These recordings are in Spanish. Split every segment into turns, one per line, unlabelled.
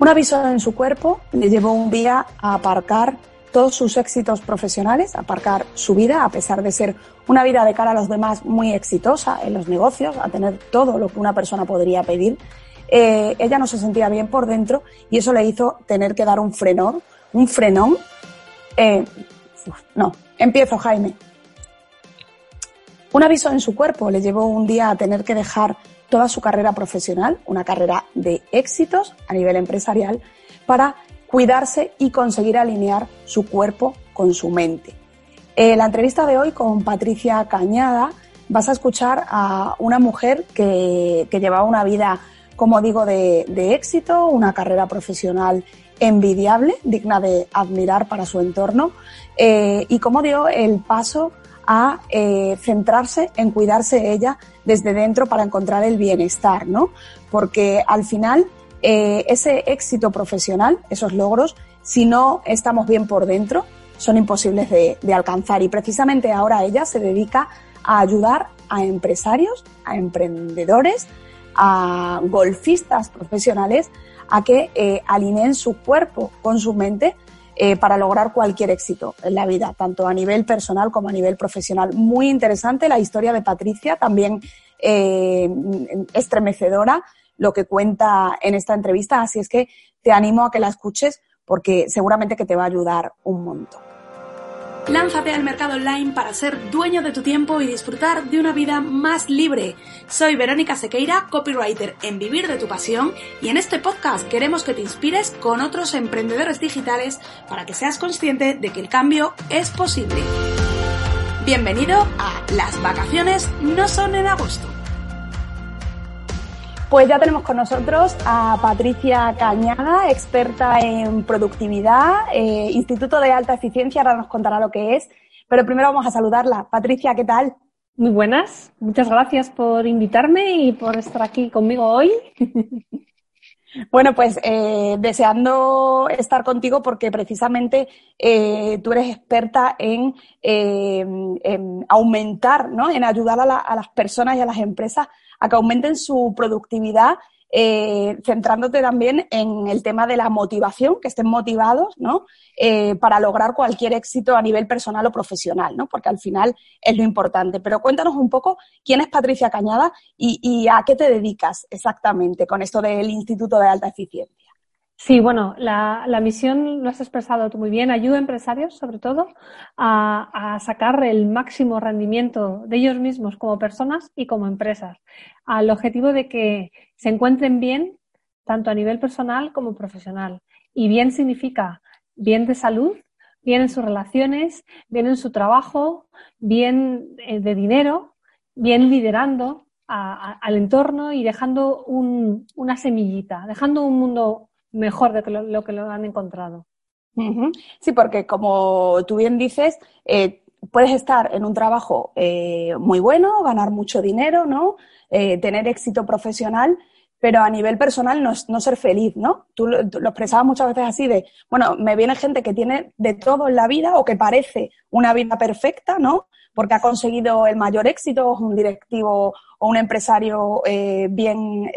Un aviso en su cuerpo le llevó un día a aparcar todos sus éxitos profesionales, aparcar su vida, a pesar de ser una vida de cara a los demás muy exitosa en los negocios, a tener todo lo que una persona podría pedir. Eh, ella no se sentía bien por dentro y eso le hizo tener que dar un frenón, un frenón. Eh, no, empiezo, Jaime. Un aviso en su cuerpo le llevó un día a tener que dejar toda su carrera profesional, una carrera de éxitos a nivel empresarial, para cuidarse y conseguir alinear su cuerpo con su mente. En la entrevista de hoy con Patricia Cañada vas a escuchar a una mujer que, llevaba una vida, como digo, de, éxito, una carrera profesional envidiable, digna de admirar para su entorno, eh, y como dio el paso a eh, centrarse en cuidarse ella desde dentro para encontrar el bienestar, ¿no? Porque al final eh, ese éxito profesional, esos logros, si no estamos bien por dentro, son imposibles de, alcanzar. Y precisamente ahora ella se dedica a ayudar a empresarios, a emprendedores, a golfistas profesionales a que eh, alineen su cuerpo con su mente eh, para lograr cualquier éxito en la vida, tanto a nivel personal como a nivel profesional. Muy interesante la historia de Patricia, también eh, estremecedora lo que cuenta en esta entrevista, así es que te animo a que la escuches porque seguramente que te va a ayudar un montón.
Lánzate al mercado online para ser dueño de tu tiempo y disfrutar de una vida más libre. Soy Verónica Sequeira, copywriter en Vivir de tu Pasión, y en este podcast queremos que te inspires con otros emprendedores digitales para que seas consciente de que el cambio es posible. Bienvenido a Las vacaciones no son en agosto.
Pues ya tenemos con nosotros a Patricia Cañada, experta en productividad, eh, Instituto de Alta Eficiencia, ahora nos contará lo que es, pero primero vamos a saludarla. Patricia, ¿qué tal?
Muy buenas, muchas gracias por invitarme y por estar aquí conmigo hoy.
Bueno, pues eh, deseando estar contigo porque precisamente eh, tú eres experta en, aumentar, ¿no? en ayudar a, las personas y a las empresas a que aumenten su productividad, eh, centrándote también en el tema de la motivación, que estén motivados, ¿no? Eh, para lograr cualquier éxito a nivel personal o profesional, ¿no? Porque al final es lo importante. Pero cuéntanos un poco quién es Patricia Cañada y a qué te dedicas exactamente con esto del Instituto de Alta Eficiencia.
Sí, bueno, la, misión lo has expresado tú muy bien. Ayuda a empresarios, sobre todo, a, sacar el máximo rendimiento de ellos mismos como personas y como empresas, al objetivo de que se encuentren bien, tanto a nivel personal como profesional. Y bien significa bien de salud, bien en sus relaciones, bien en su trabajo, bien eh, de dinero, bien liderando al entorno y dejando una semillita, dejando un mundo mejor de lo, que lo han encontrado.
Sí, porque como tú bien dices, eh, puedes estar en un trabajo eh, muy bueno, ganar mucho dinero, ¿no? Eh, tener éxito profesional, pero a nivel personal no, no ser feliz, ¿no? Tú, lo expresabas muchas veces así de, bueno, me viene gente que tiene de todo en la vida o que parece una vida perfecta, ¿no? Porque ha conseguido el mayor éxito, un directivo o un empresario bien,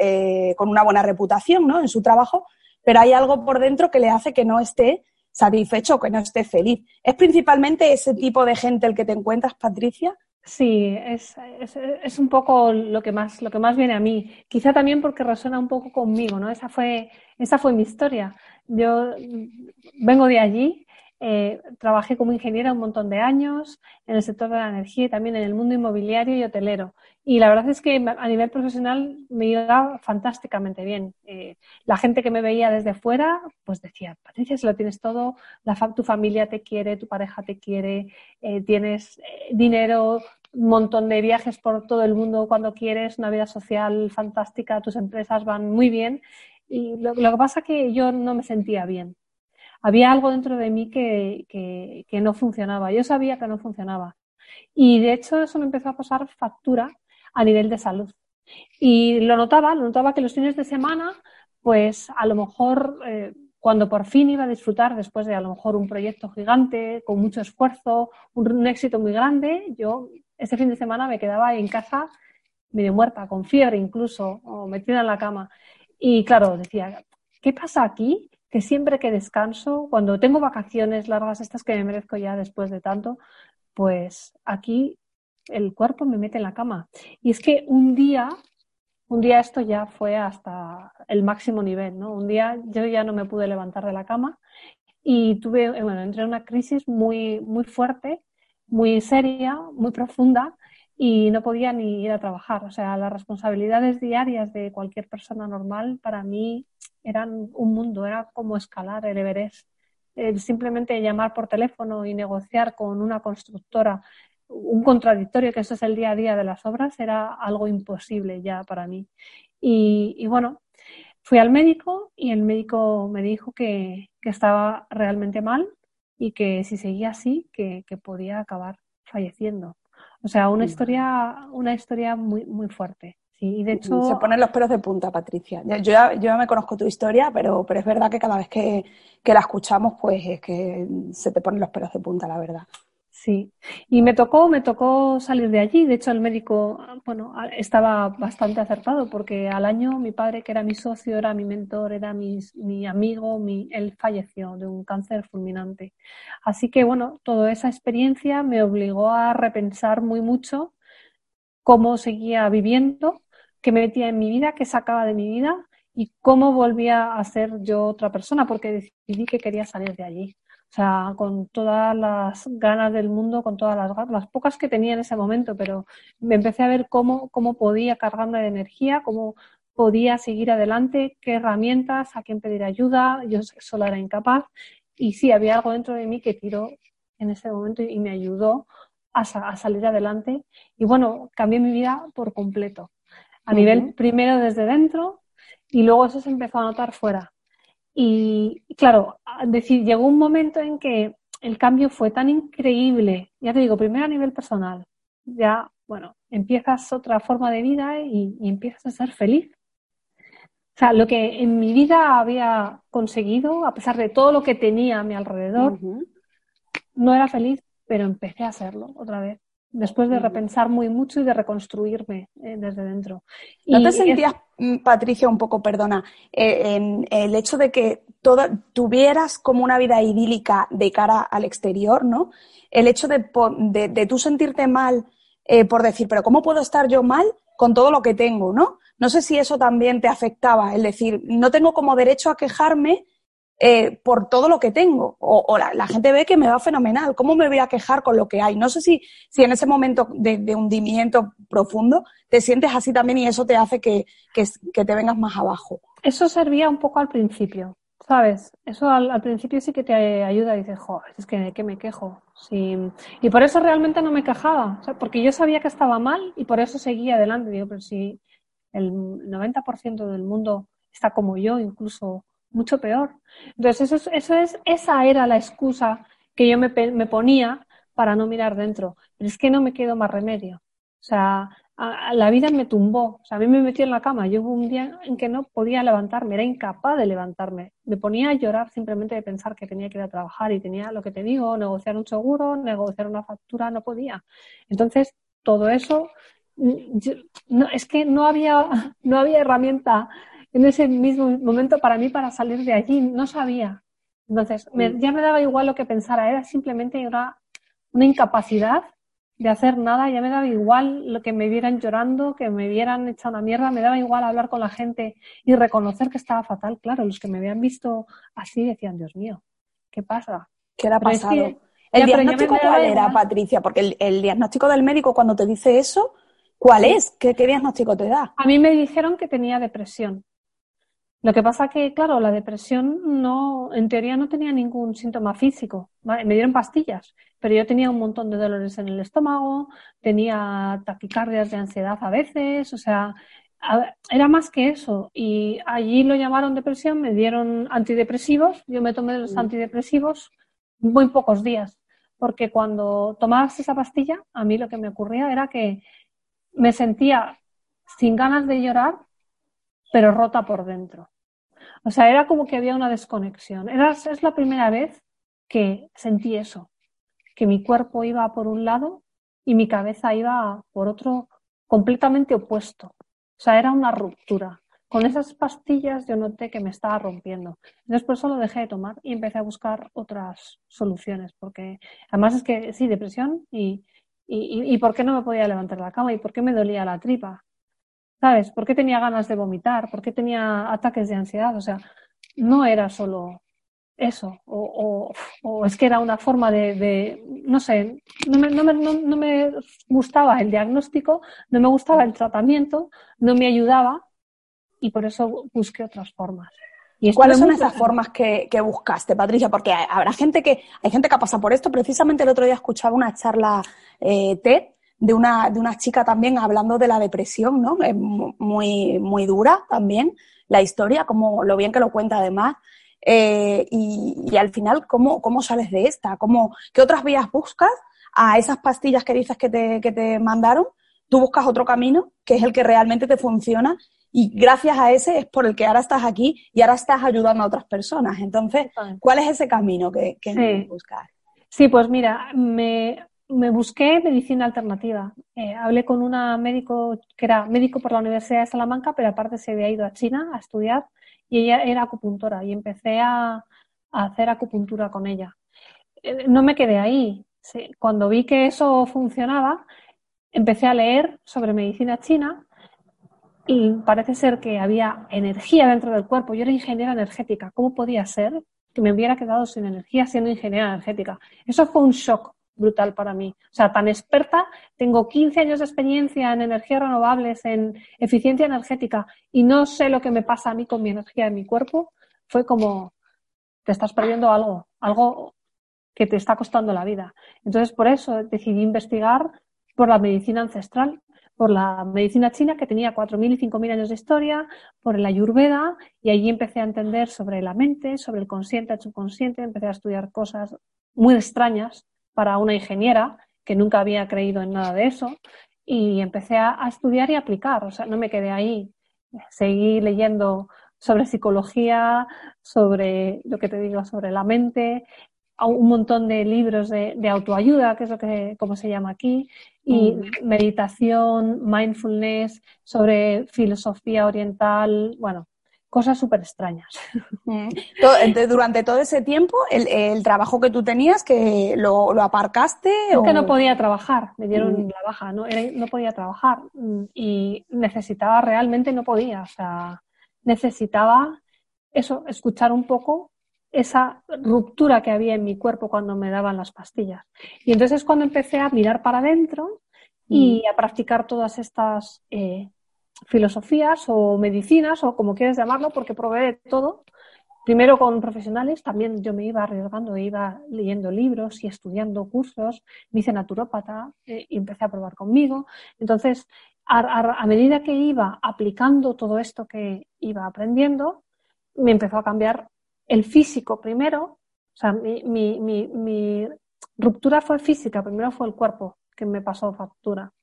con una buena reputación, ¿no? En su trabajo, pero hay algo por dentro que le hace que no esté satisfecho, que no esté feliz. ¿Es principalmente ese tipo de gente el que te encuentras, Patricia?
Sí, es, es, un poco lo que, más, lo que más viene a mí. Quizá también porque resuena un poco conmigo, ¿no? Esa fue, esa fue mi historia. Yo vengo de allí, eh, trabajé como ingeniera un montón de años en el sector de la energía y también en el mundo inmobiliario y hotelero. Y la verdad es que a nivel profesional me iba fantásticamente bien. Eh, la gente que me veía desde fuera, pues decía, Patricia, si lo tienes todo, tu familia te quiere, tu pareja te quiere, eh, tienes dinero, un montón de viajes por todo el mundo cuando quieres, una vida social fantástica, tus empresas van muy bien. Y lo que pasa es que yo no me sentía bien había algo dentro de mí que, que, no funcionaba. Yo sabía que no funcionaba. Y de hecho eso me empezó a pasar factura a nivel de salud. Y lo notaba, lo notaba que los fines de semana, pues a lo mejor eh, cuando por fin iba a disfrutar después de a lo mejor un proyecto gigante, con mucho esfuerzo, un, éxito muy grande, yo ese fin de semana me quedaba en casa medio muerta, con fiebre incluso, o metida en la cama. Y claro, decía, ¿qué pasa aquí? Que siempre que descanso, cuando tengo vacaciones largas, estas que me merezco ya después de tanto, pues aquí el cuerpo me mete en la cama. Y es que un día, un día esto ya fue hasta el máximo nivel, ¿no? Un día yo ya no me pude levantar de la cama y tuve, bueno, entré en una crisis muy, muy fuerte, muy seria, muy profunda y no podía ni ir a trabajar. O sea, las responsabilidades diarias de cualquier persona normal para mí eran un mundo, era como escalar el Everest. simplemente llamar por teléfono y negociar con una constructora un contradictorio, que eso es el día a día de las obras, era algo imposible ya para mí. Y, bueno, fui al médico y el médico me dijo que, estaba realmente mal y que si seguía así, que podía acabar falleciendo. O sea, una historia, una historia muy, muy fuerte. Sí, y de hecho...
Se ponen los pelos de punta, Patricia. Yo ya, yo me conozco tu historia, pero, pero es verdad que cada vez que, que la escuchamos, pues es que se te ponen los pelos de punta, la verdad.
Sí, y me tocó, me tocó salir de allí. De hecho, el médico, bueno, estaba bastante acertado porque al año mi padre, que era mi socio, era mi mentor, era mi, mi amigo, mi, él falleció de un cáncer fulminante. Así que, bueno, toda esa experiencia me obligó a repensar muy mucho cómo seguía viviendo, qué me metía en mi vida, qué sacaba de mi vida y cómo volvía a ser yo otra persona, porque decidí que quería salir de allí. O sea, con todas las ganas del mundo, con todas las las pocas que tenía en ese momento, pero me empecé a ver cómo, cómo podía cargarme de energía, cómo podía seguir adelante, qué herramientas, a quién pedir ayuda, yo sola era incapaz. Y sí, había algo dentro de mí que tiró en ese momento y me ayudó a, salir adelante. Y bueno, cambié mi vida por completo. A nivel primero desde dentro y luego eso se empezó a notar fuera. Y claro, decir, llegó un momento en que el cambio fue tan increíble, ya te digo, primero a nivel personal, ya, bueno, empiezas otra forma de vida y, empiezas a ser feliz. O sea, lo que en mi vida había conseguido, a pesar de todo lo que tenía a mi alrededor, no era feliz, pero empecé a hacerlo otra vez después de repensar muy mucho y de reconstruirme eh, desde dentro.
¿No te sentías, mm, Patricia, un poco, perdona, eh, en el hecho de que tuvieras como una vida idílica de cara al exterior, ¿no? El hecho de, de, tú sentirte mal eh, por decir, pero ¿cómo puedo estar yo mal con todo lo que tengo, ¿no? No sé si eso también te afectaba, el decir, no tengo como derecho a quejarme eh, por todo lo que tengo. O, la, gente ve que me va fenomenal. ¿Cómo me voy a quejar con lo que hay? No sé si, si en ese momento de, hundimiento profundo te sientes así también y eso te hace que, que, te vengas más abajo.
Eso servía un poco al principio, ¿sabes? Eso al, principio sí que te ayuda dices, joder, es que, que me quejo. Sí. Y por eso realmente no me quejaba, porque yo sabía que estaba mal y por eso seguía adelante. Digo, pero si el 90% del mundo está como yo, incluso mucho peor. Entonces, eso, eso es, esa era la excusa que yo me, me, ponía para no mirar dentro. Pero es que no me quedó más remedio. O sea, la vida me tumbó. O sea, a mí me metió en la cama. Yo hubo un día en que no podía levantarme, era incapaz de levantarme. Me ponía a llorar simplemente de pensar que tenía que ir a trabajar y tenía lo que te digo, negociar un seguro, negociar una factura, no podía. Entonces, todo eso, no, es que no había, no había herramienta en ese mismo momento para mí para salir de allí. No sabía. Entonces, mm. ya me daba igual lo que pensara, era simplemente una, una incapacidad de hacer nada, ya me daba igual lo que me vieran llorando, que me vieran hecha una mierda, me daba igual hablar con la gente y reconocer que estaba fatal. Claro, los que me habían visto así decían, Dios mío, ¿qué pasa?
¿Qué le ha pasado? ¿El diagnóstico cuál era, Patricia? Porque el, diagnóstico del médico cuando te dice eso, ¿cuál es? ¿Qué, ¿Qué diagnóstico te da?
A mí me dijeron que tenía depresión. Lo que pasa que, claro, la depresión no, en teoría no tenía ningún síntoma físico. Me dieron pastillas, pero yo tenía un montón de dolores en el estómago, tenía taquicardias de ansiedad a veces, o sea, era más que eso. Y allí lo llamaron depresión, me dieron antidepresivos, yo me tomé los mm. antidepresivos muy pocos días, porque cuando tomabas esa pastilla, a mí lo que me ocurría era que me sentía sin ganas de llorar, pero rota por dentro. O sea, era como que había una desconexión. Era, es la primera vez que sentí eso, que mi cuerpo iba por un lado y mi cabeza iba por otro completamente opuesto. O sea, era una ruptura. con esas pastillas yo noté que me estaba rompiendo. Entonces por eso lo dejé de tomar y empecé a buscar otras soluciones, porque además es que sí, depresión y, y, y, por qué no me podía levantar la cama y por qué me dolía la tripa. ¿Sabes? ¿Por qué tenía ganas de vomitar? ¿Por qué tenía ataques de ansiedad? O sea, no era solo eso, o, o, es que era una forma de, no sé, no me, no, me, no me, gustaba el diagnóstico, no me gustaba el tratamiento, no me ayudaba y por eso busqué otras formas.
¿Y ¿Cuáles son esas formas que, que, buscaste, Patricia? Porque habrá gente que, hay gente que ha pasado por esto. Precisamente el otro día escuchaba una charla eh, TED de una, de una chica también hablando de la depresión, ¿no? Es muy, muy dura también la historia, como lo bien que lo cuenta además. Eh, y, al final, ¿cómo, ¿cómo sales de esta? ¿Cómo, ¿Qué otras vías buscas a esas pastillas que dices que te, que te mandaron? Tú buscas otro camino, que es el que realmente te funciona, y gracias a ese es por el que ahora estás aquí y ahora estás ayudando a otras personas. Entonces, ¿cuál es ese camino que, que buscas?
Sí, pues mira, me, me busqué medicina alternativa. Eh, hablé con una médico que era médico por la Universidad de Salamanca, pero aparte se había ido a China a estudiar y ella era acupuntora y empecé a, hacer acupuntura con ella. Eh, no me quedé ahí. Cuando vi que eso funcionaba, empecé a leer sobre medicina china y parece ser que había energía dentro del cuerpo. Yo era ingeniera energética. ¿Cómo podía ser que me hubiera quedado sin energía siendo ingeniera energética? Eso fue un shock brutal para mí. O sea, tan experta, tengo 15 años de experiencia en energías renovables, en eficiencia energética y no sé lo que me pasa a mí con mi energía en mi cuerpo. Fue como, te estás perdiendo algo, algo que te está costando la vida. Entonces, por eso decidí investigar por la medicina ancestral, por la medicina china que tenía 4.000 y 5.000 años de historia, por la ayurveda, y allí empecé a entender sobre la mente, sobre el consciente, el subconsciente, empecé a estudiar cosas muy extrañas para una ingeniera que nunca había creído en nada de eso y empecé a, estudiar y aplicar, o sea, no me quedé ahí, seguí leyendo sobre psicología, sobre lo que te digo, sobre la mente, un montón de libros de, autoayuda, que es lo que como se llama aquí, y mm. meditación, mindfulness, sobre filosofía oriental, bueno, cosas súper extrañas.
Mm. Durante todo ese tiempo, el, trabajo que tú tenías, que lo, aparcaste.
Es que no podía trabajar, me dieron mm. la baja, ¿no? no podía trabajar mm, y necesitaba, realmente no podía, o sea, necesitaba eso, escuchar un poco esa ruptura que había en mi cuerpo cuando me daban las pastillas. Y entonces es cuando empecé a mirar para adentro y a practicar todas estas eh, filosofías o medicinas o como quieres llamarlo, porque probé todo. Primero con profesionales, también yo me iba arriesgando, iba leyendo libros y estudiando cursos, me hice naturópata eh, y empecé a probar conmigo. Entonces, a, medida que iba aplicando todo esto que iba aprendiendo, me empezó a cambiar el físico primero, o sea, mi, mi, mi ruptura fue física, primero fue el cuerpo que me pasó factura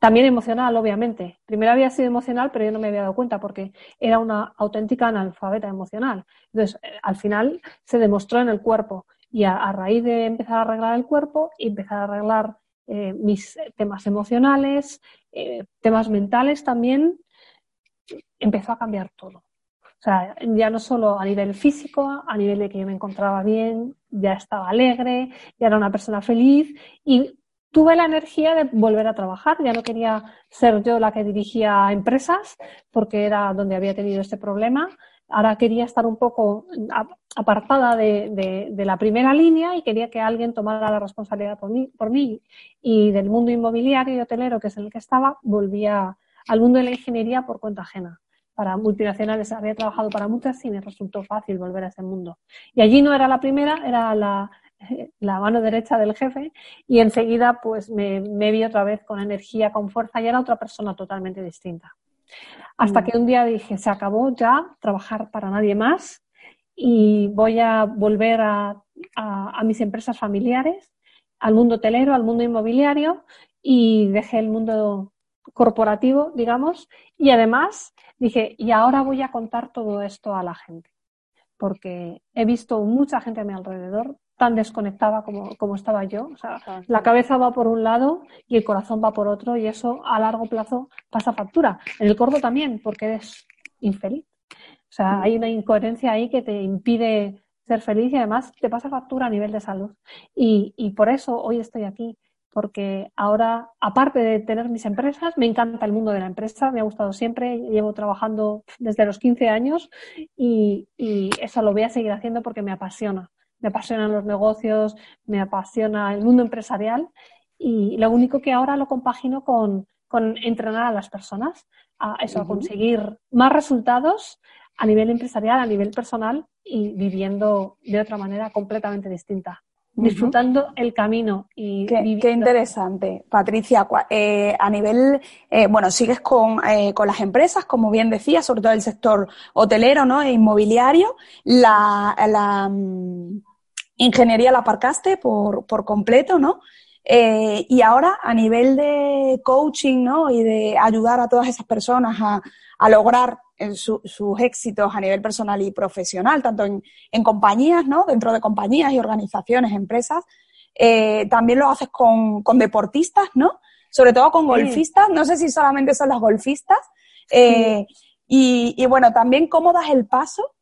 también emocional, obviamente. Primero había sido emocional, pero yo no me había dado cuenta porque era una auténtica analfabeta emocional. Entonces, eh, al final se demostró en el cuerpo y a, raíz de empezar a arreglar el cuerpo empezar a arreglar eh, mis temas emocionales, eh, temas mentales también, empezó a cambiar todo. O sea, ya no solo a nivel físico, a nivel de que yo me encontraba bien, ya estaba alegre, ya era una persona feliz y tuve la energía de volver a trabajar. Ya no quería ser yo la que dirigía empresas porque era donde había tenido este problema. Ahora quería estar un poco apartada de, la primera línea y quería que alguien tomara la responsabilidad por mí, por mí. Y del mundo inmobiliario y hotelero, que es en el que estaba, volvía al mundo de la ingeniería por cuenta ajena para multinacionales. Había trabajado para muchas y me resultó fácil volver a ese mundo. Y allí no era la primera, era la, la mano derecha del jefe y enseguida pues me, vi otra vez con energía, con fuerza y era otra persona totalmente distinta. Hasta mm. que un día dije, se acabó ya trabajar para nadie más y voy a volver a, a, mis empresas familiares, al mundo hotelero, al mundo inmobiliario y dejé el mundo corporativo, digamos, y además dije, y ahora voy a contar todo esto a la gente, porque he visto mucha gente a mi alrededor tan desconectada como, como estaba yo. O sea, la cabeza va por un lado y el corazón va por otro y eso a largo plazo pasa factura. En el corto también, porque eres infeliz. O sea, hay una incoherencia ahí que te impide ser feliz y además te pasa factura a nivel de salud. Y, y por eso hoy estoy aquí, porque ahora, aparte de tener mis empresas, me encanta el mundo de la empresa, me ha gustado siempre, llevo trabajando desde los 15 años y, y eso lo voy a seguir haciendo porque me apasiona. Me apasionan los negocios, me apasiona el mundo empresarial y lo único que ahora lo compagino con, con entrenar a las personas a eso, a conseguir más resultados a nivel empresarial, a nivel personal y viviendo de otra manera completamente distinta. Disfrutando el camino y
qué, qué interesante, Patricia. Eh, a nivel, eh, bueno, sigues con, eh, con las empresas, como bien decía, sobre todo el sector hotelero, ¿no? E inmobiliario. La, la um, ingeniería la aparcaste por, por completo, ¿no? Eh, y ahora, a nivel de coaching ¿no? y de ayudar a todas esas personas a, a lograr eh, su, sus éxitos a nivel personal y profesional, tanto en, en, compañías, ¿no? dentro de compañías y organizaciones, empresas, eh, también lo haces con, con, deportistas, ¿no? Sobre todo con golfistas, no sé si solamente son los golfistas. Eh, y, y, bueno, también cómo das el paso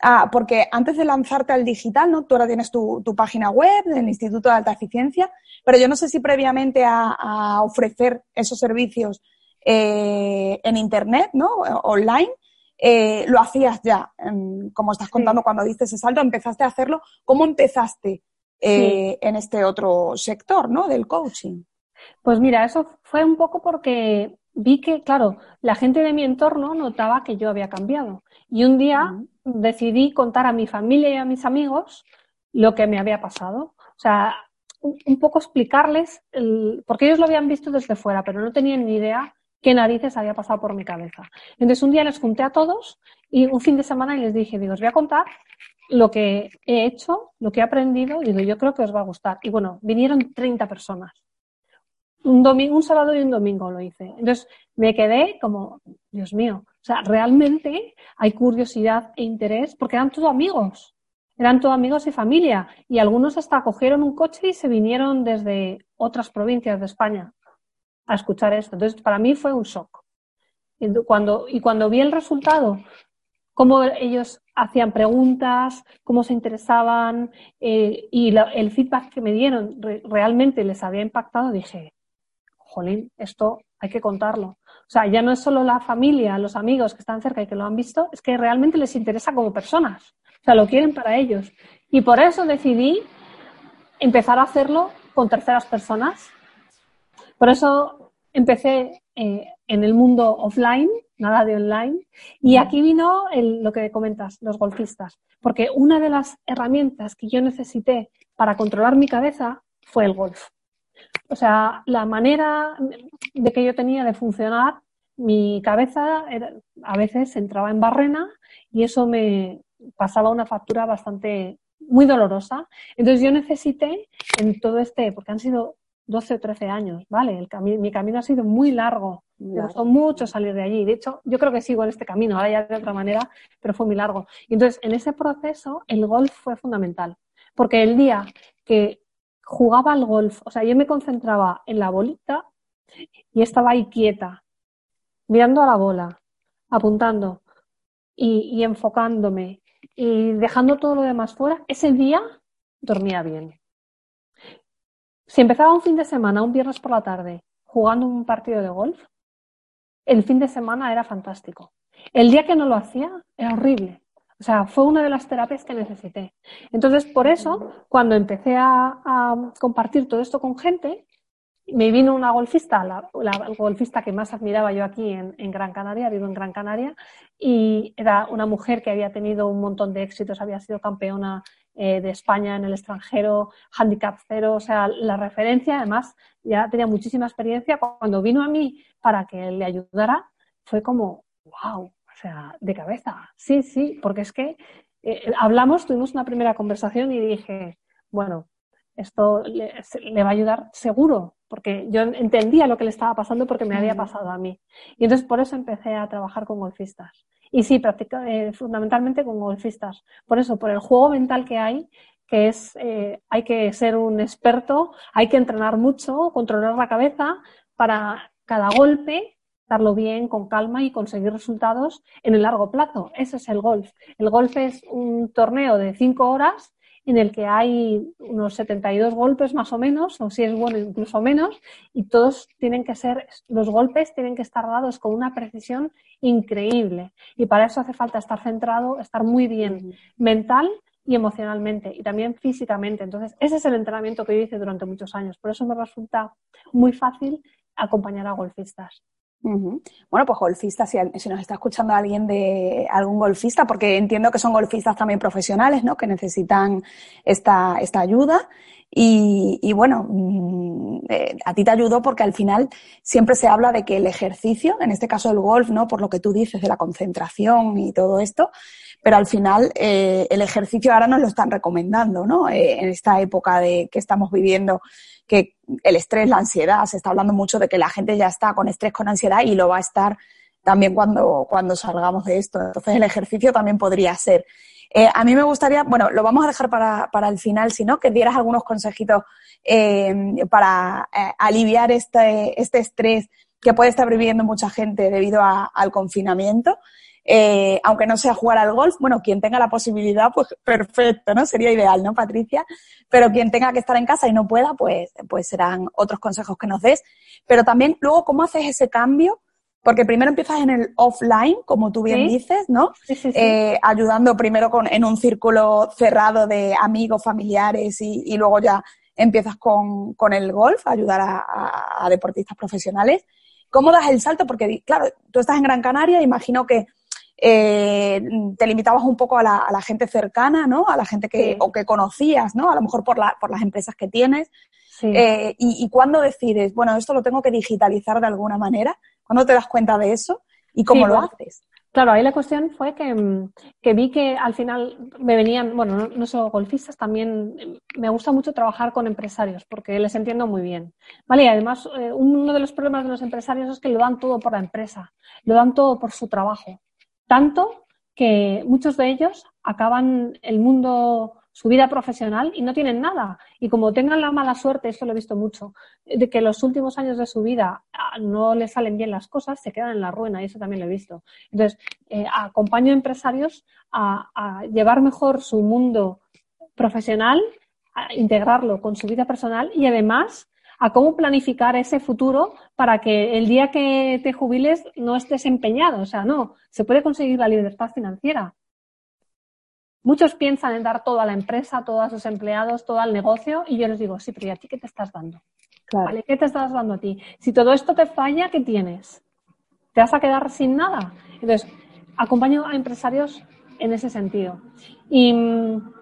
Ah, porque antes de lanzarte al digital, ¿no? Tú ahora tienes tu, tu, página web del Instituto de Alta Eficiencia, pero yo no sé si previamente a, a ofrecer esos servicios eh, en Internet, ¿no? Online, eh, lo hacías ya, como estás contando sí. cuando diste ese salto, empezaste a hacerlo. ¿Cómo empezaste eh, sí. en este otro sector, ¿no? Del coaching.
Pues mira, eso fue un poco porque vi que, claro, la gente de mi entorno notaba que yo había cambiado. Y un día uh -huh. decidí contar a mi familia y a mis amigos lo que me había pasado. O sea, un, un poco explicarles, el, porque ellos lo habían visto desde fuera, pero no tenían ni idea qué narices había pasado por mi cabeza. Entonces un día les junté a todos y un fin de semana y les dije, digo, os voy a contar lo que he hecho, lo que he aprendido, y digo, yo creo que os va a gustar. Y bueno, vinieron 30 personas. Un, domingo, un sábado y un domingo lo hice. Entonces me quedé como, Dios mío, o sea, realmente hay curiosidad e interés porque eran todos amigos. Eran todos amigos y familia. Y algunos hasta cogieron un coche y se vinieron desde otras provincias de España a escuchar esto. Entonces, para mí fue un shock. Y cuando, y cuando vi el resultado, cómo ellos hacían preguntas, cómo se interesaban eh, y el feedback que me dieron re, realmente les había impactado, dije, jolín, esto hay que contarlo. O sea, ya no es solo la familia, los amigos que están cerca y que lo han visto, es que realmente les interesa como personas. O sea, lo quieren para ellos. Y por eso decidí empezar a hacerlo con terceras personas. Por eso empecé eh, en el mundo offline, nada de online. Y aquí vino el, lo que comentas, los golfistas. Porque una de las herramientas que yo necesité para controlar mi cabeza fue el golf. O sea, la manera de que yo tenía de funcionar, mi cabeza era, a veces entraba en barrena y eso me pasaba una factura bastante muy dolorosa. Entonces yo necesité en todo este, porque han sido 12 o 13 años, ¿vale? El cami mi camino ha sido muy largo. Me costó mucho salir de allí. De hecho, yo creo que sigo en este camino, ahora ya de otra manera, pero fue muy largo. Y entonces, en ese proceso, el golf fue fundamental. Porque el día que jugaba al golf, o sea, yo me concentraba en la bolita y estaba ahí quieta, mirando a la bola, apuntando y, y enfocándome y dejando todo lo demás fuera, ese día dormía bien. Si empezaba un fin de semana, un viernes por la tarde, jugando un partido de golf, el fin de semana era fantástico. El día que no lo hacía era horrible. O sea, fue una de las terapias que necesité. Entonces, por eso, cuando empecé a, compartir todo esto con gente, me vino una golfista, la, la, golfista que más admiraba yo aquí en, en, Gran Canaria, vivo en Gran Canaria, y era una mujer que había tenido un montón de éxitos, había sido campeona eh, de España en el extranjero, handicap cero, o sea, la referencia, además, ya tenía muchísima experiencia. Cuando vino a mí para que le ayudara, fue como, wow, o sea, de cabeza. Sí, sí, porque es que eh, hablamos, tuvimos una primera conversación y dije, bueno, esto le, le, va a ayudar seguro, porque yo entendía lo que le estaba pasando porque me había pasado a mí. Y entonces por eso empecé a trabajar con golfistas. Y sí, practica, eh, fundamentalmente con golfistas. Por eso, por el juego mental que hay, que es, eh, hay que ser un experto, hay que entrenar mucho, controlar la cabeza para cada golpe darlo bien, con calma y conseguir resultados en el largo plazo. Ese es el golf. El golf es un torneo de cinco horas en el que hay unos 72 golpes más o menos, o si es bueno incluso menos, y todos tienen que ser, los golpes tienen que estar dados con una precisión increíble. Y para eso hace falta estar centrado, estar muy bien mental y emocionalmente y también físicamente. Entonces, ese es el entrenamiento que yo hice durante muchos años. Por eso me resulta muy fácil acompañar a golfistas.
Bueno, pues golfistas, si, nos está escuchando alguien de algún golfista, porque entiendo que son golfistas también profesionales, ¿no? Que necesitan esta, esta ayuda. Y, y bueno, mm, eh, a ti te ayudó porque al final siempre se habla de que el ejercicio, en este caso el golf, ¿no? Por lo que tú dices de la concentración y todo esto, pero al final eh, el ejercicio ahora nos lo están recomendando, ¿no? Eh, en esta época de que estamos viviendo que el estrés, la ansiedad, se está hablando mucho de que la gente ya está con estrés, con ansiedad y lo va a estar también cuando, cuando salgamos de esto. Entonces el ejercicio también podría ser. Eh, a mí me gustaría, bueno, lo vamos a dejar para, para el final, si no, que dieras algunos consejitos eh, para eh, aliviar este, este estrés que puede estar viviendo mucha gente debido al confinamiento. Aunque no sea jugar al golf, bueno, quien tenga la posibilidad, pues perfecto, ¿no? Sería ideal, ¿no, Patricia? Pero quien tenga que estar en casa y no pueda, pues, pues serán otros consejos que nos des. Pero también, luego, ¿cómo haces ese cambio? Porque primero empiezas en el offline, como tú bien dices, ¿no? Sí, sí, eh, ayudando primero con, en un círculo cerrado de amigos, familiares y, y luego ya empiezas con, con, el golf, ayudar a, a, deportistas profesionales. ¿Cómo das el salto? Porque, claro, tú estás en Gran Canaria, imagino que eh, te limitabas un poco a la, a la, gente cercana, ¿no? A la gente que, o que conocías, ¿no? A lo mejor por, la, por las empresas que tienes. Eh, y, y cuándo decides, bueno, esto lo tengo que digitalizar de alguna manera? ¿Cuándo te das cuenta de eso? ¿Y cómo lo haces?
Claro, ahí la cuestión fue que, que, vi que al final me venían, bueno, no, no, solo golfistas, también me gusta mucho trabajar con empresarios porque les entiendo muy bien. Vale, y además eh, uno de los problemas de los empresarios es que lo dan todo por la empresa, lo dan todo por su trabajo. Tanto que muchos de ellos acaban el mundo, su vida profesional y no tienen nada. Y como tengan la mala suerte, esto lo he visto mucho, de que los últimos años de su vida ah, no les salen bien las cosas, se quedan en la ruina y eso también lo he visto. Entonces, eh, acompaño a empresarios a, a llevar mejor su mundo profesional, a integrarlo con su vida personal y además a cómo planificar ese futuro para que el día que te jubiles no estés empeñado. O sea, no, se puede conseguir la libertad financiera. Muchos piensan en dar todo a la empresa, todo a sus empleados, todo al negocio, y yo les digo, sí, pero ¿y a ti qué te estás dando? Claro. ¿Qué te estás dando a ti? Si todo esto te falla, ¿qué tienes? ¿Te vas a quedar sin nada? Entonces, acompaño a empresarios en ese sentido. Y mm,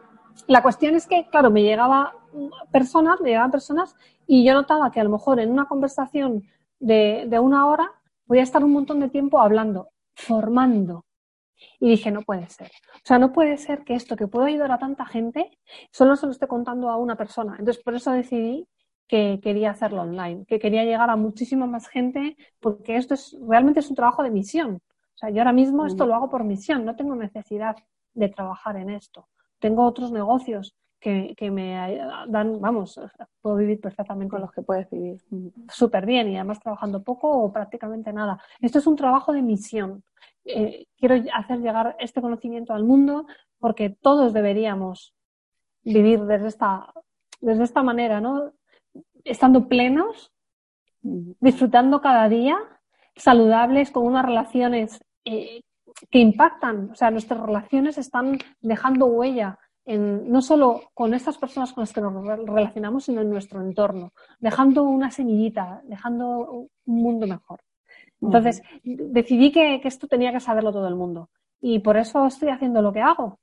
la cuestión es que, claro, me llegaba personas, me llegaban personas y yo notaba que a lo mejor en una conversación de, de una hora voy a estar un montón de tiempo hablando, formando. Y dije, no puede ser. O sea, no puede ser que esto que puedo ayudar a tanta gente solo se lo esté contando a una persona. Entonces, por eso decidí que quería hacerlo online, que quería llegar a muchísima más gente, porque esto es realmente es un trabajo de misión. O sea, yo ahora mismo esto lo hago por misión, no tengo necesidad de trabajar en esto. Tengo otros negocios que, que, me dan, vamos, puedo vivir perfectamente.
Con los que puedes vivir.
Súper bien y además trabajando poco o prácticamente nada. Esto es un trabajo de misión. Eh, quiero hacer llegar este conocimiento al mundo porque todos deberíamos vivir desde esta, desde esta manera, ¿no? Estando plenos, disfrutando cada día, saludables, con unas relaciones eh, que impactan. O sea, nuestras relaciones están dejando huella en, no solo con estas personas con las que nos relacionamos, sino en nuestro entorno, dejando una semillita, dejando un mundo mejor. Entonces, decidí que, que, esto tenía que saberlo todo el mundo. Y por eso estoy haciendo lo que hago.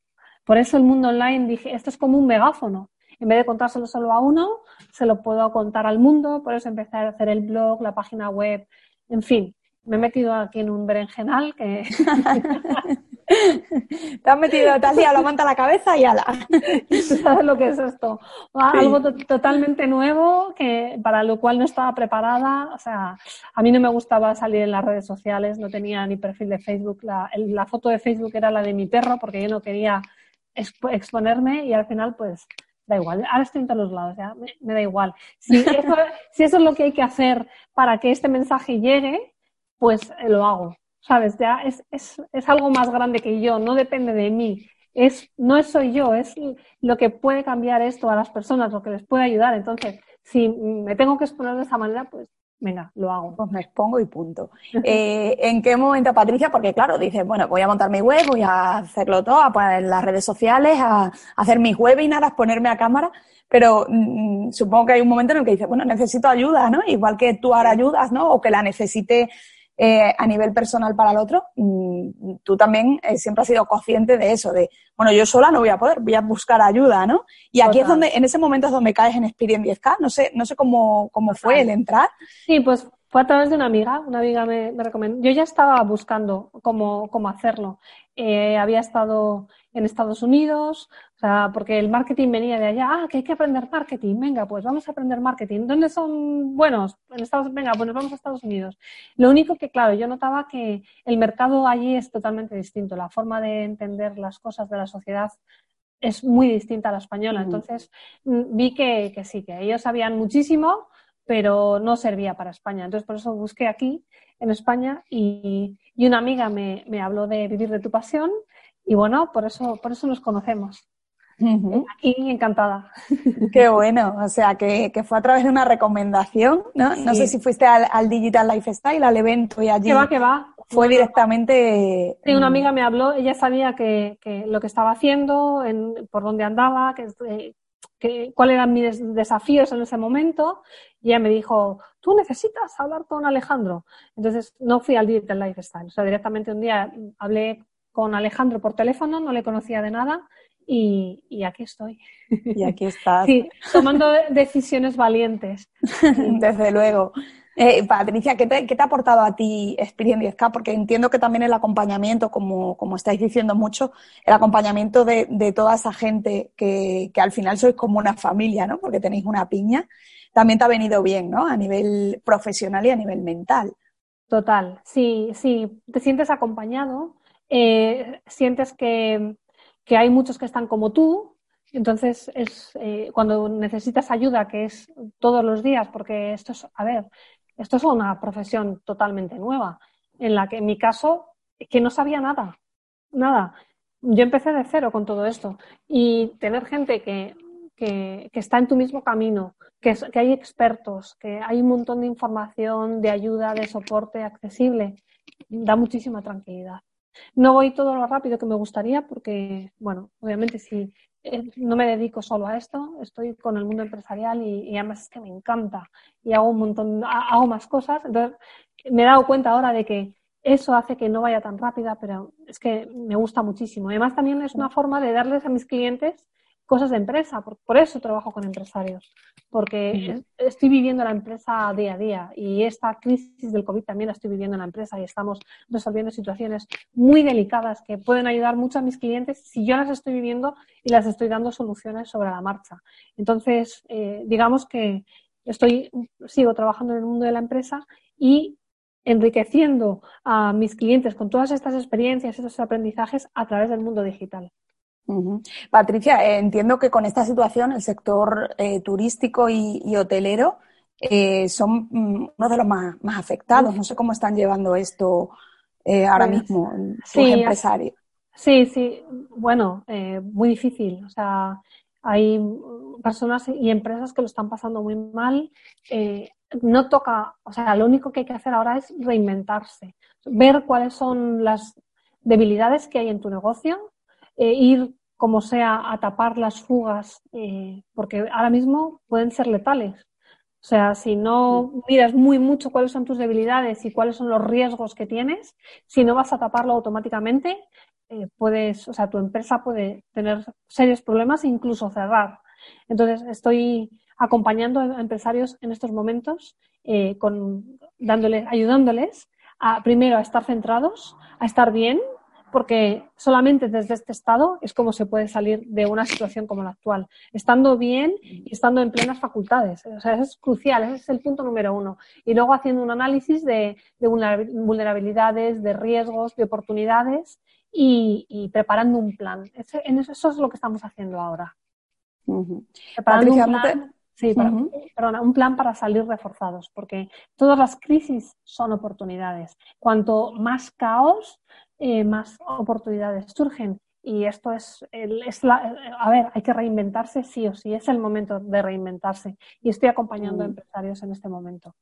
Por eso el mundo online dije, esto es como un megáfono. En vez de contárselo solo a uno, se lo puedo contar al mundo. Por eso empecé a hacer el blog, la página web, en fin. Me he metido aquí en un berenjenal que...
Te has metido tal día, lo manta la cabeza y ala.
¿Sabes lo que es esto? Algo totalmente nuevo que para lo cual no estaba preparada. O sea, a mí no me gustaba salir en las redes sociales, no tenía ni perfil de Facebook. La, el, la foto de Facebook era la de mi perro porque yo no quería exp exponerme y al final pues da igual. Ahora estoy en todos los lados, ya me, me da igual. Si eso, si eso es lo que hay que hacer para que este mensaje llegue, pues eh, lo hago. ¿Sabes? Ya es, es, es algo más grande que yo, no depende de mí. Es, no soy yo, es lo que puede cambiar esto a las personas, lo que les puede ayudar. Entonces, si me tengo que exponer de esa manera, pues venga, lo hago.
Pues me expongo y punto. Eh, ¿En qué momento, Patricia? Porque claro, dices, bueno, voy a montar mi web, voy a hacerlo todo, a poner en las redes sociales, a, hacer mis webinars, a ponerme a cámara, pero mm, supongo que hay un momento en el que dices, bueno, necesito ayuda, ¿no? Igual que tú ahora ayudas, ¿no? O que la necesite eh, a nivel personal para el otro, mm, tú también eh, siempre has sido consciente de eso, de, bueno, yo sola no voy a poder, voy a buscar ayuda, ¿no? Y aquí es donde, en ese momento es donde caes en Experience 10K, no sé, no sé cómo, cómo fue el entrar.
Sí, pues fue a través de una amiga, una amiga me, me recomendó. Yo ya estaba buscando cómo, cómo hacerlo. Eh, había estado en Estados Unidos, o sea, porque el marketing venía de allá, ah, que hay que aprender marketing, venga, pues vamos a aprender marketing. ¿Dónde son buenos? En Estados venga, pues nos vamos a Estados Unidos. Lo único que, claro, yo notaba que el mercado allí es totalmente distinto, la forma de entender las cosas de la sociedad es muy distinta a la española. Entonces mm, vi que, que sí, que ellos sabían muchísimo, pero no servía para España. Entonces, por eso busqué aquí, en España, y, y una amiga me, me, habló de vivir de tu pasión, y bueno, por eso, por eso nos conocemos. Aquí encantada.
Qué bueno, o sea, que, que, fue a través de una recomendación, ¿no? No sé si fuiste al, al, Digital Lifestyle, al evento y allí.
Que va, que va.
Fue directamente.
Sí, una amiga me habló, ella sabía que, que lo que estaba haciendo, en, por dónde andaba, que, que, cuáles eran mis desafíos en ese momento, y ella me dijo, tú necesitas hablar con Alejandro. Entonces no fui al Digital Lifestyle, o sea, directamente un día hablé con Alejandro por teléfono, no le conocía de nada y, y aquí estoy.
Y aquí estás.
Sí, tomando decisiones valientes.
Desde luego. Eh, Patricia, ¿qué te, ¿qué te, ha aportado a ti Experience 10K? Porque entiendo que también el acompañamiento, como, como estáis diciendo mucho, el acompañamiento de, de toda esa gente que, que, al final sois como una familia, ¿no? Porque tenéis una piña, también te ha venido bien, ¿no? A nivel profesional y a nivel mental.
Total, sí, sí, te sientes acompañado, eh, sientes que, que, hay muchos que están como tú, entonces es eh, cuando necesitas ayuda, que es todos los días, porque esto es, a ver, esto es una profesión totalmente nueva, en la que en mi caso, que no sabía nada, nada. Yo empecé de cero con todo esto y tener gente que, que, que está en tu mismo camino, que, que hay expertos, que hay un montón de información, de ayuda, de soporte accesible, da muchísima tranquilidad. No voy todo lo rápido que me gustaría porque, bueno, obviamente si no me dedico solo a esto, estoy con el mundo empresarial y, y, además es que me encanta y hago un montón, hago más cosas. Entonces, me he dado cuenta ahora de que eso hace que no vaya tan rápida, pero es que me gusta muchísimo. Además, también es una forma de darles a mis clientes cosas de empresa, por, por eso trabajo con empresarios, porque estoy viviendo la empresa día a día y esta crisis del COVID también la estoy viviendo en la empresa y estamos resolviendo situaciones muy delicadas que pueden ayudar mucho a mis clientes si yo las estoy viviendo y las estoy dando soluciones sobre la marcha. Entonces, eh, digamos que estoy, sigo trabajando en el mundo de la empresa y enriqueciendo a mis clientes con todas estas experiencias, estos aprendizajes a través del mundo digital.
Uh -huh. Patricia, eh, entiendo que con esta situación el sector eh, turístico y, y hotelero eh, son mm, uno de los más, más, afectados. No sé cómo están llevando esto ahora pues, mismo
sí,
empresarios.
Sí, sí, bueno, muy difícil. O sea, hay personas y empresas que lo están pasando muy mal. No toca, o sea, lo único que hay que hacer ahora es reinventarse, ver cuáles son las debilidades que hay en tu negocio eh, ir como sea a tapar las fugas, eh, porque ahora mismo pueden ser letales. O sea, si no miras muy mucho cuáles son tus debilidades y cuáles son los riesgos que tienes, si no vas a taparlo automáticamente, eh, puedes, o sea, tu empresa puede tener serios problemas e incluso cerrar. Entonces, estoy acompañando a empresarios en estos momentos, eh, con, dándoles, ayudándoles a, primero a estar centrados, a estar bien, porque solamente desde este estado es como se puede salir de una situación como la actual, estando bien y estando en plenas facultades. O sea, eso es crucial, ese es el punto número uno. Y luego haciendo un análisis de, de vulnerabilidades, de riesgos, de oportunidades y, y preparando un plan. Eso es lo que estamos haciendo ahora.
Uh -huh. Preparando Patricia, un plan...
Sí, perdona, un plan para salir reforzados, porque todas las crisis son oportunidades. Cuanto más caos, eh, más oportunidades surgen. Y esto es, es la, a ver, hay que reinventarse sí o sí, es el momento de reinventarse. Y estoy acompañando a mm. empresarios en este momento.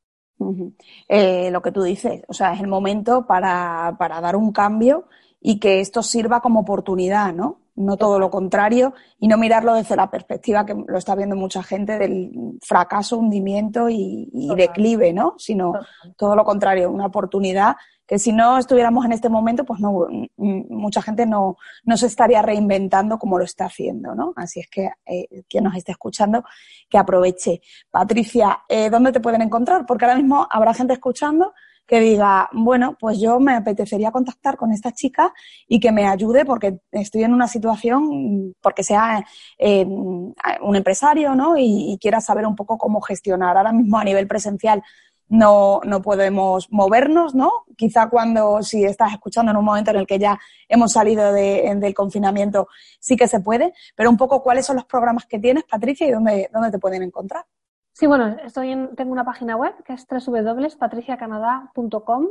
Eh, lo que tú dices, o sea, es el momento para, para dar un cambio y que esto sirva como oportunidad, ¿no? No todo lo contrario, y no mirarlo desde la perspectiva que lo está viendo mucha gente del fracaso, hundimiento y, declive, ¿no? Sino todo lo contrario, una oportunidad que si no estuviéramos en este momento, pues no, mucha gente no, no se estaría reinventando como lo está haciendo, ¿no? Así es que eh, quien nos esté escuchando, que aproveche. Patricia, eh, ¿dónde te pueden encontrar? Porque ahora mismo habrá gente escuchando que diga, bueno, pues yo me apetecería contactar con esta chica y que me ayude porque estoy en una situación, porque sea eh, un empresario, ¿no? Y, quiera saber un poco cómo gestionar. Ahora mismo a nivel presencial no, no podemos movernos, ¿no? Quizá cuando, si estás escuchando en un momento en el que ya hemos salido del confinamiento, sí que se puede, pero un poco cuáles son los programas que tienes, Patricia, y dónde, dónde te pueden encontrar.
Sí, bueno, estoy en, tengo una página web que es www.patriciacanadá.com.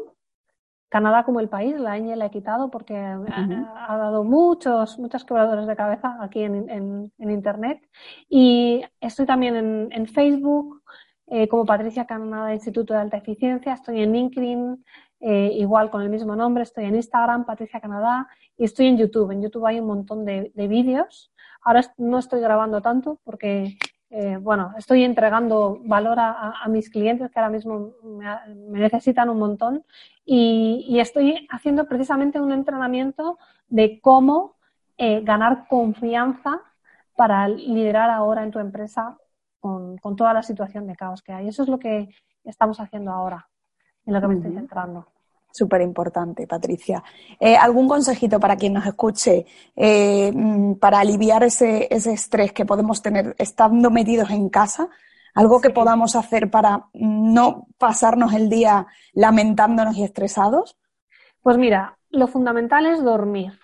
Canadá como el país, la ñ la he quitado porque ha, dado muchos, muchos quebradores de cabeza aquí en, Internet. Y estoy también en, Facebook eh, como Patricia Canadá Instituto de Alta Eficiencia, estoy en LinkedIn, eh, igual con el mismo nombre, estoy en Instagram, Patricia Canadá, y estoy en YouTube. En YouTube hay un montón de, de vídeos. Ahora no estoy grabando tanto porque eh, bueno, estoy entregando valor a, mis clientes que ahora mismo me, necesitan un montón y, estoy haciendo precisamente un entrenamiento de cómo eh, ganar confianza para liderar ahora en tu empresa con, toda la situación de caos que hay. Eso es lo que estamos haciendo ahora, en lo que me estoy centrando.
Súper importante, Patricia. Eh, ¿Algún consejito para quien nos escuche eh, mm, para aliviar ese, ese, estrés que podemos tener estando metidos en casa? ¿Algo que podamos hacer para no pasarnos el día lamentándonos y estresados?
Pues mira, lo fundamental es dormir.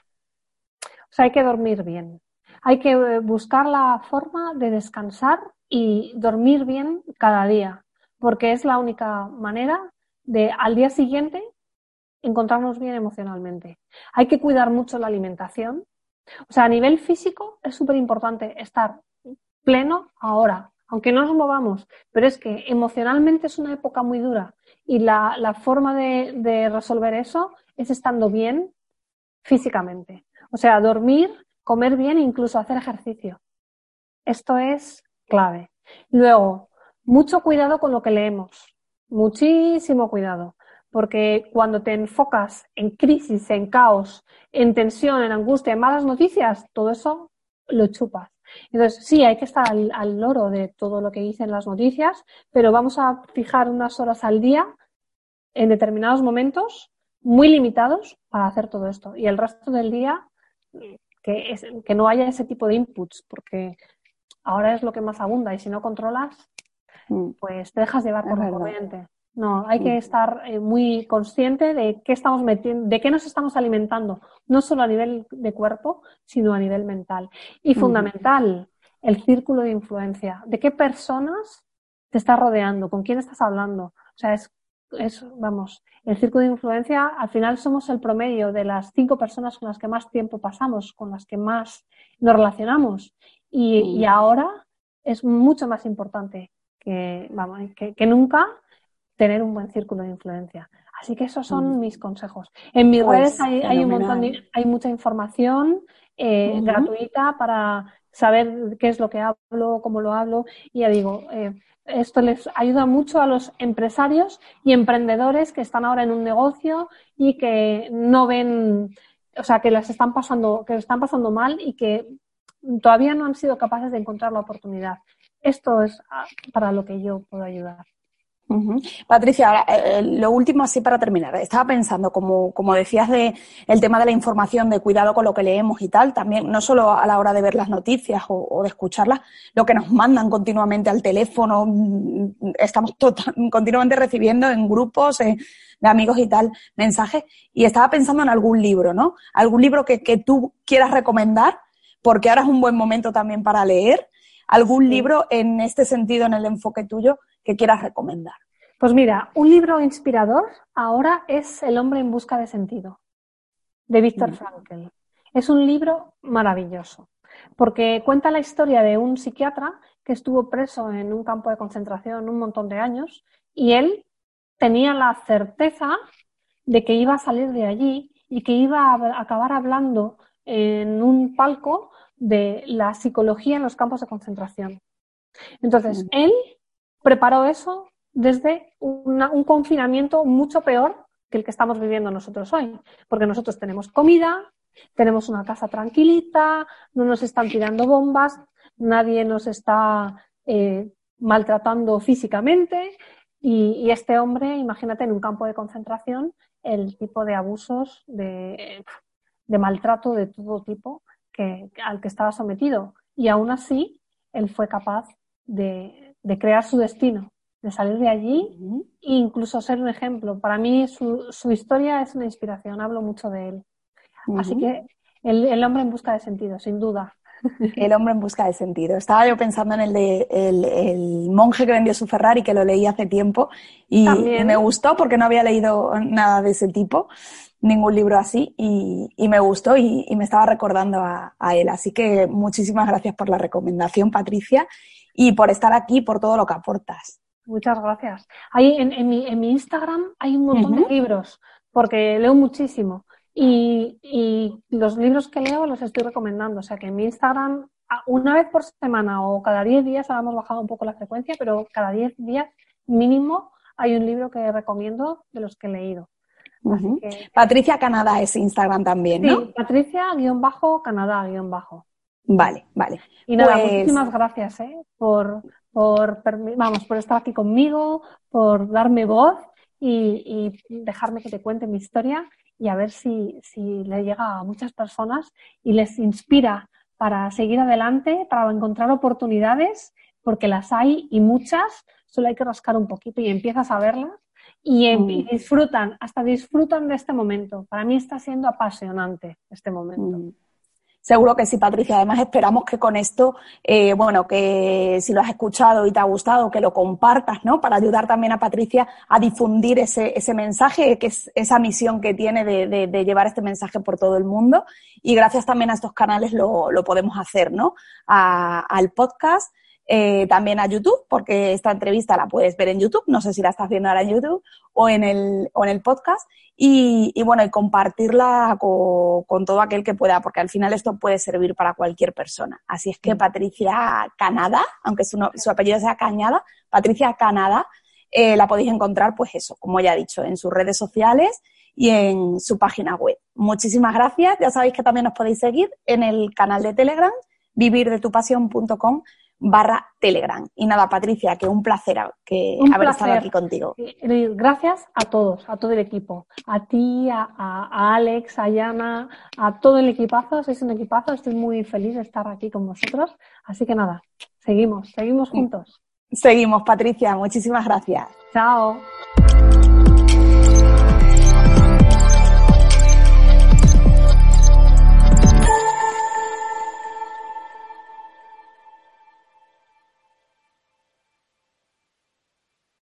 O sea, hay que dormir bien. Hay que eh, buscar la forma de descansar y dormir bien cada día, porque es la única manera de al día siguiente encontrarnos bien emocionalmente. Hay que cuidar mucho la alimentación. O sea, a nivel físico es súper importante estar pleno ahora, aunque no nos movamos, pero es que emocionalmente es una época muy dura y la, forma de, resolver eso es estando bien físicamente. O sea, dormir, comer bien e incluso hacer ejercicio. Esto es clave. Luego, mucho cuidado con lo que leemos. Muchísimo cuidado porque cuando te enfocas en crisis, en caos, en tensión, en angustia, en malas noticias, todo eso lo chupas. Entonces, sí, hay que estar al, loro de todo lo que dicen las noticias, pero vamos a fijar unas horas al día en determinados momentos muy limitados para hacer todo esto. Y el resto del día, que, que no haya ese tipo de inputs, porque ahora es lo que más abunda y si no controlas, mm. pues te dejas llevar por la corriente. No, hay que estar eh, muy consciente de qué estamos metiendo, de qué nos estamos alimentando, no solo a nivel de cuerpo, sino a nivel mental. Y fundamental, el círculo de influencia. ¿De qué personas te estás rodeando? ¿Con quién estás hablando? O sea, es, es, vamos, el círculo de influencia, al final somos el promedio de las cinco personas con las que más tiempo pasamos, con las que más nos relacionamos. Y, y ahora es mucho más importante que, vamos, que, que nunca tener un buen círculo de influencia. Así que esos son mm. mis consejos. En mis pues redes hay, un montón hay mucha información eh, gratuita para saber qué es lo que hablo, cómo lo hablo. Y ya digo, eh, esto les ayuda mucho a los empresarios y emprendedores que están ahora en un negocio y que no ven, o sea, que les están pasando, que les están pasando mal y que todavía no han sido capaces de encontrar la oportunidad. Esto es ah, para lo que yo puedo ayudar.
Patricia, ahora, eh, lo último así para terminar. Estaba pensando, como, como decías, de el tema de la información, de cuidado con lo que leemos y tal, también no solo a la hora de ver las noticias o, de escucharlas, lo que nos mandan continuamente al teléfono, mm, estamos continuamente recibiendo en grupos eh, de amigos y tal mensajes. Y estaba pensando en algún libro, ¿no? Algún libro que, que tú quieras recomendar, porque ahora es un buen momento también para leer algún libro en este sentido, en el enfoque tuyo, que quieras recomendar.
Pues mira, un libro inspirador ahora es El hombre en busca de sentido, de Víctor Frankl. Es un libro maravilloso, porque cuenta la historia de un psiquiatra que estuvo preso en un campo de concentración un montón de años y él tenía la certeza de que iba a salir de allí y que iba a acabar hablando en un palco de la psicología en los campos de concentración. Entonces, él preparó eso desde un confinamiento mucho peor que el que estamos viviendo nosotros hoy, porque nosotros tenemos comida, tenemos una casa tranquilita, no nos están tirando bombas, nadie nos está eh, maltratando físicamente y, este hombre, imagínate, en un campo de concentración, el tipo de abusos, de, maltrato de todo tipo que, al que estaba sometido. Y aún así, él fue capaz de, crear su destino, de salir de allí e incluso ser un ejemplo. Para mí su, historia es una inspiración, hablo mucho de él. Así que el, hombre en busca de sentido, sin duda.
El hombre en busca de sentido. Estaba yo pensando en el de el, monje que vendió su Ferrari, que lo leí hace tiempo y, me gustó porque no había leído nada de ese tipo, ningún libro así, y, me gustó y, me estaba recordando a, él. Así que muchísimas gracias por la recomendación, Patricia, y por estar aquí, por todo lo que aportas.
Muchas gracias. en, mi, Instagram hay un montón de libros, porque leo muchísimo. Y, los libros que leo los estoy recomendando. O sea que en mi Instagram, una vez por semana o cada 10 días, ahora hemos bajado un poco la frecuencia, pero cada 10 días mínimo hay un libro que recomiendo de los que he leído.
Patricia Canadá es Instagram también, ¿no?
Sí, Patricia-Canadá-bajo.
Vale, vale.
Y nada, pues muchísimas gracias ¿eh? por, por, vamos, por estar aquí conmigo, por darme voz y, y dejarme que te cuente mi historia y a ver si, si le llega a muchas personas y les inspira para seguir adelante, para encontrar oportunidades, porque las hay y muchas, solo hay que rascar un poquito y empiezas a verlas y, em, mm. disfrutan, hasta disfrutan de este momento. Para mí está siendo apasionante este momento. Mm.
Seguro que sí, Patricia. Además, esperamos que con esto, eh, bueno, que si lo has escuchado y te ha gustado, que lo compartas, ¿no? Para ayudar también a Patricia a difundir ese, ese mensaje, que es esa misión que tiene de, de, llevar este mensaje por todo el mundo. Y gracias también a estos canales lo, lo podemos hacer, ¿no? al podcast eh, también a YouTube, porque esta entrevista la puedes ver en YouTube, no sé si la estás viendo ahora en YouTube o en el, o en el podcast, y, y bueno, y compartirla con, todo aquel que pueda, porque al final esto puede servir para cualquier persona. Así es que mm. Patricia Canadá, aunque su, su apellido sea Cañada, Patricia Canadá, eh, la podéis encontrar, pues eso, como ya he dicho, en sus redes sociales y en su página web. Muchísimas gracias. Ya sabéis que también nos podéis seguir en el canal de Telegram, vivirdetupasión.com barra Telegram. Y nada, Patricia, que un placer que haber estado aquí contigo.
Gracias a todos, a todo el equipo. A ti, a, Alex, a Yana, a todo el equipazo. Sois un equipazo. Estoy muy feliz de estar aquí con vosotros. Así que nada, seguimos, seguimos juntos.
Seguimos, Patricia. Muchísimas gracias.
Chao.